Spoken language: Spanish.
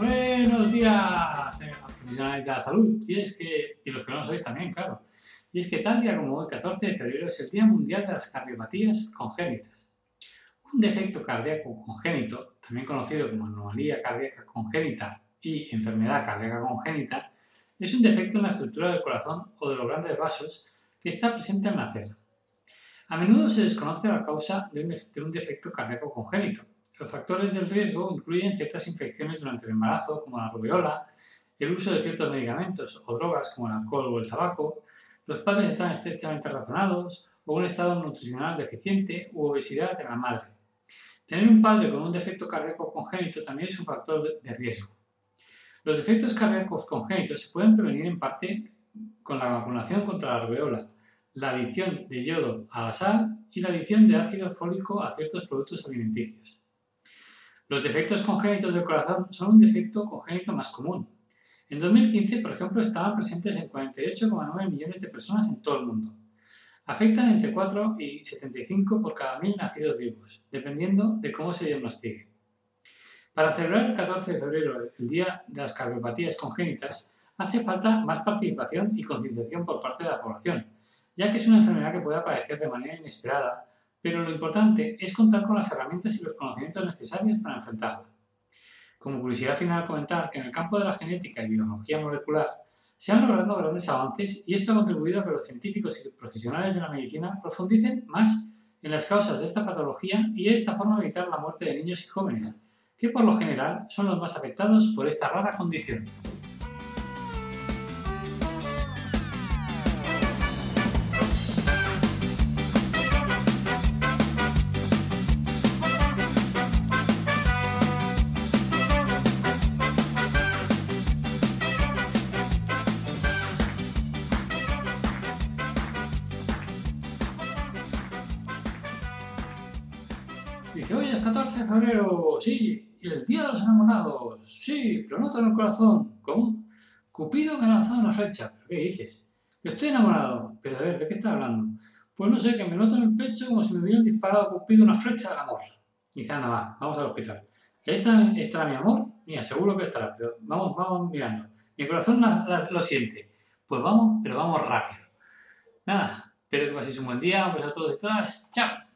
Buenos días, eh, profesionales de la salud. Y es que, y los que no lo sois también, claro. Y es que tal día como hoy, 14 de febrero, es el Día Mundial de las Cardiopatías Congénitas. Un defecto cardíaco congénito, también conocido como anomalía cardíaca congénita y enfermedad cardíaca congénita, es un defecto en la estructura del corazón o de los grandes vasos que está presente al nacer. A menudo se desconoce la causa de un defecto cardíaco congénito, los factores del riesgo incluyen ciertas infecciones durante el embarazo, como la rubiola, el uso de ciertos medicamentos o drogas, como el alcohol o el tabaco, los padres están estrechamente relacionados, o un estado nutricional deficiente u obesidad de la madre. Tener un padre con un defecto cardíaco congénito también es un factor de riesgo. Los defectos cardíacos congénitos se pueden prevenir en parte con la vacunación contra la rubiola, la adición de yodo a la sal y la adición de ácido fólico a ciertos productos alimenticios. Los defectos congénitos del corazón son un defecto congénito más común. En 2015, por ejemplo, estaban presentes en 48,9 millones de personas en todo el mundo. Afectan entre 4 y 75 por cada mil nacidos vivos, dependiendo de cómo se diagnostique. Para celebrar el 14 de febrero, el Día de las Cardiopatías Congénitas, hace falta más participación y concienciación por parte de la población, ya que es una enfermedad que puede aparecer de manera inesperada pero lo importante es contar con las herramientas y los conocimientos necesarios para enfrentarla. Como curiosidad final, comentar que en el campo de la genética y biología molecular se han logrado grandes avances y esto ha contribuido a que los científicos y profesionales de la medicina profundicen más en las causas de esta patología y de esta forma evitar la muerte de niños y jóvenes, que por lo general son los más afectados por esta rara condición. 18 hoy es 14 de febrero, sí, y el día de los enamorados, sí, lo noto en el corazón. ¿Cómo? Cupido me ha lanzado una flecha. ¿Qué dices? Yo estoy enamorado. Pero a ver, ¿de qué estás hablando? Pues no sé, que me noto en el pecho como si me hubieran disparado Cupido una flecha del amor. Y dice, anda, va, vamos al hospital. Ahí estará mi amor. Mira, seguro que estará, pero vamos, vamos mirando. Mi corazón lo siente. Pues vamos, pero vamos rápido. Nada, espero que paséis un buen día, un beso a todos y todas. ¡Chao!